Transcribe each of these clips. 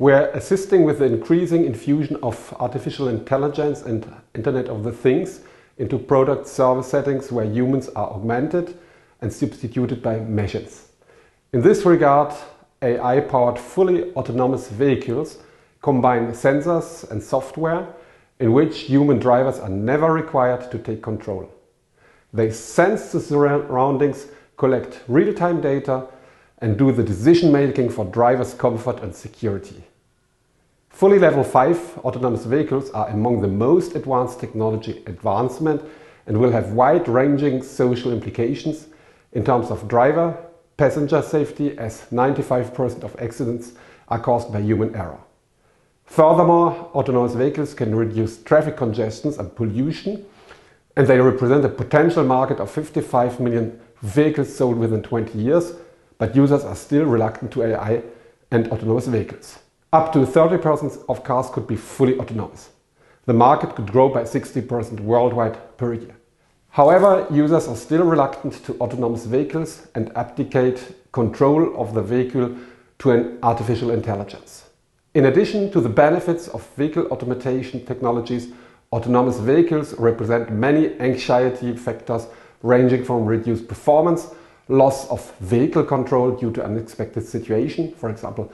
We're assisting with the increasing infusion of artificial intelligence and Internet of the Things into product service settings where humans are augmented and substituted by machines. In this regard, AI powered fully autonomous vehicles combine sensors and software in which human drivers are never required to take control. They sense the surroundings, collect real time data, and do the decision making for drivers' comfort and security. Fully level 5 autonomous vehicles are among the most advanced technology advancement and will have wide-ranging social implications in terms of driver, passenger safety as 95% of accidents are caused by human error. Furthermore, autonomous vehicles can reduce traffic congestions and pollution and they represent a potential market of 55 million vehicles sold within 20 years, but users are still reluctant to AI and autonomous vehicles. Up to 30% of cars could be fully autonomous. The market could grow by 60% worldwide per year. However, users are still reluctant to autonomous vehicles and abdicate control of the vehicle to an artificial intelligence. In addition to the benefits of vehicle automation technologies, autonomous vehicles represent many anxiety factors ranging from reduced performance, loss of vehicle control due to unexpected situation, for example,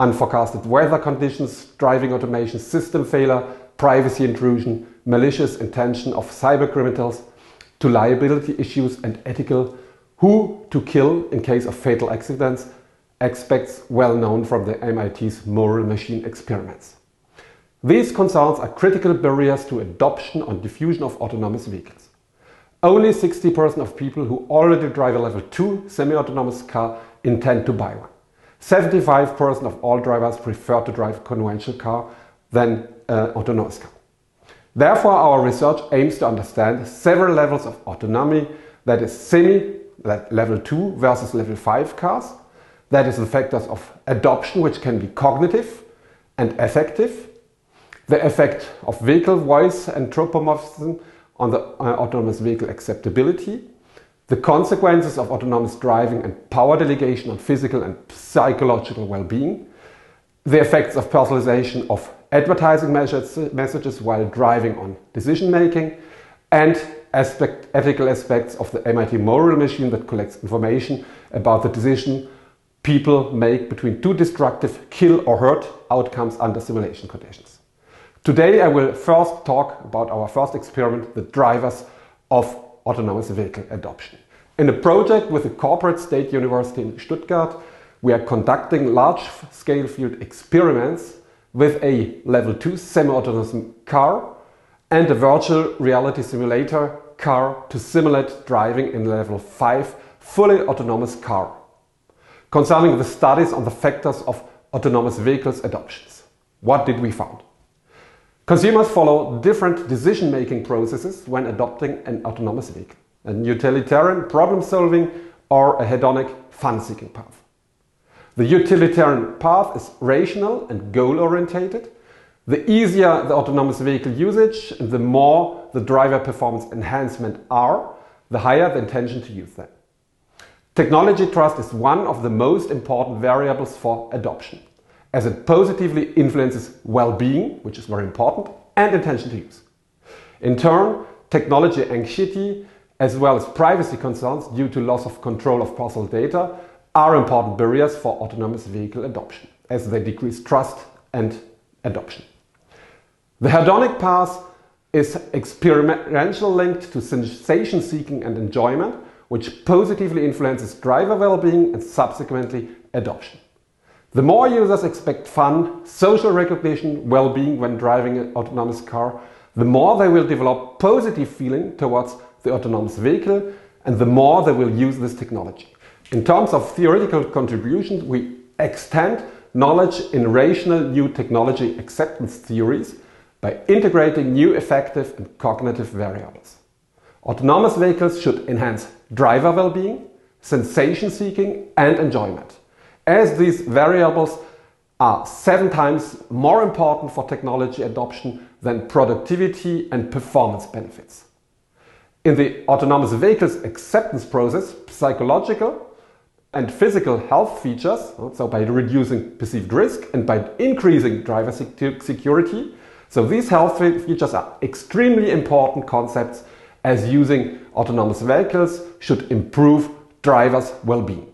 unforecasted weather conditions, driving automation system failure, privacy intrusion, malicious intention of cyber criminals, to liability issues and ethical who to kill in case of fatal accidents, aspects well known from the MIT's moral machine experiments. These concerns are critical barriers to adoption and diffusion of autonomous vehicles. Only 60% of people who already drive a level 2 semi-autonomous car intend to buy one. 75% of all drivers prefer to drive conventional car than an autonomous car. Therefore, our research aims to understand several levels of autonomy. That is semi, level 2 versus level 5 cars, that is the factors of adoption, which can be cognitive and affective, the effect of vehicle voice and anthropomorphism on the uh, autonomous vehicle acceptability, the consequences of autonomous driving and power delegation on physical and psychological well-being, the effects of personalization of advertising messages while driving on decision making, and aspect, ethical aspects of the MIT moral machine that collects information about the decision people make between two destructive kill or hurt outcomes under simulation conditions. Today I will first talk about our first experiment, the drivers of autonomous vehicle adoption. In a project with the Cooperative State University in Stuttgart, we are conducting large-scale field experiments with a level 2 semi-autonomous car and a virtual reality simulator car to simulate driving in level 5 fully autonomous car concerning the studies on the factors of autonomous vehicles adoptions. What did we find? Consumers follow different decision-making processes when adopting an autonomous vehicle, a utilitarian problem-solving or a hedonic fun-seeking path. The utilitarian path is rational and goal-orientated. The easier the autonomous vehicle usage and the more the driver performance enhancement are, the higher the intention to use them. Technology trust is one of the most important variables for adoption, as it positively influences well-being, which is very important, and intention to use. In turn, technology anxiety, as well as privacy concerns due to loss of control of personal data, are important barriers for autonomous vehicle adoption, as they decrease trust and adoption. The hedonic path is experiential linked to sensation seeking and enjoyment, which positively influences driver well-being and subsequently adoption. The more users expect fun, social recognition, well-being when driving an autonomous car, the more they will develop positive feeling towards the autonomous vehicle and the more they will use this technology. In terms of theoretical contributions, we extend knowledge in rational new technology acceptance theories by integrating new affective and cognitive variables. Autonomous vehicles should enhance driver well-being, sensation seeking and enjoyment, as these variables are seven times more important for technology adoption than productivity and performance benefits. In the autonomous vehicles acceptance process, psychological and physical health features, so by reducing perceived risk and by increasing driver security. So these health features are extremely important concepts as using autonomous vehicles should improve drivers' well-being.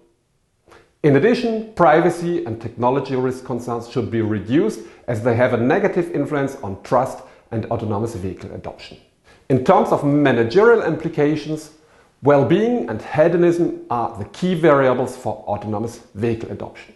In addition, privacy and technology risk concerns should be reduced as they have a negative influence on trust and autonomous vehicle adoption. In terms of managerial implications, well-being and hedonism are the key variables for autonomous vehicle adoption.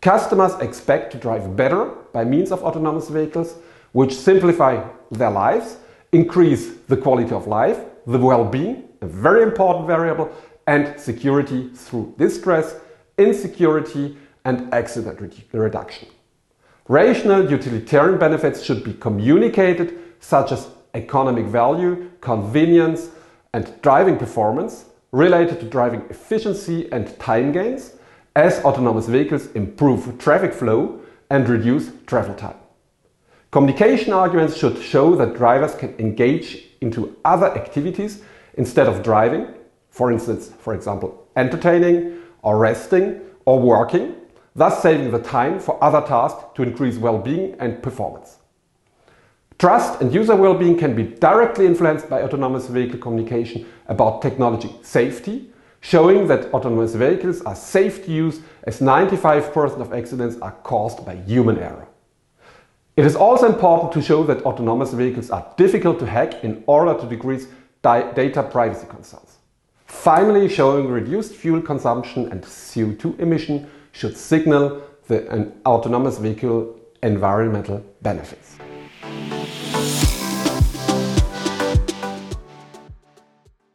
Customers expect to drive better by means of autonomous vehicles, which simplify their lives, increase the quality of life, the well-being, a very important variable, and security through distress, insecurity, and accident reduction. Rational utilitarian benefits should be communicated, such as economic value, convenience, and driving performance related to driving efficiency and time gains as autonomous vehicles improve traffic flow and reduce travel time. Communication arguments should show that drivers can engage into other activities instead of driving, for instance, for example, entertaining or resting or working, thus saving the time for other tasks to increase well-being and performance. Trust and user well-being can be directly influenced by autonomous vehicle communication about technology safety, showing that autonomous vehicles are safe to use as 95% of accidents are caused by human error. It is also important to show that autonomous vehicles are difficult to hack in order to decrease data privacy concerns. Finally, showing reduced fuel consumption and CO2 emission should signal the autonomous vehicle environmental benefits.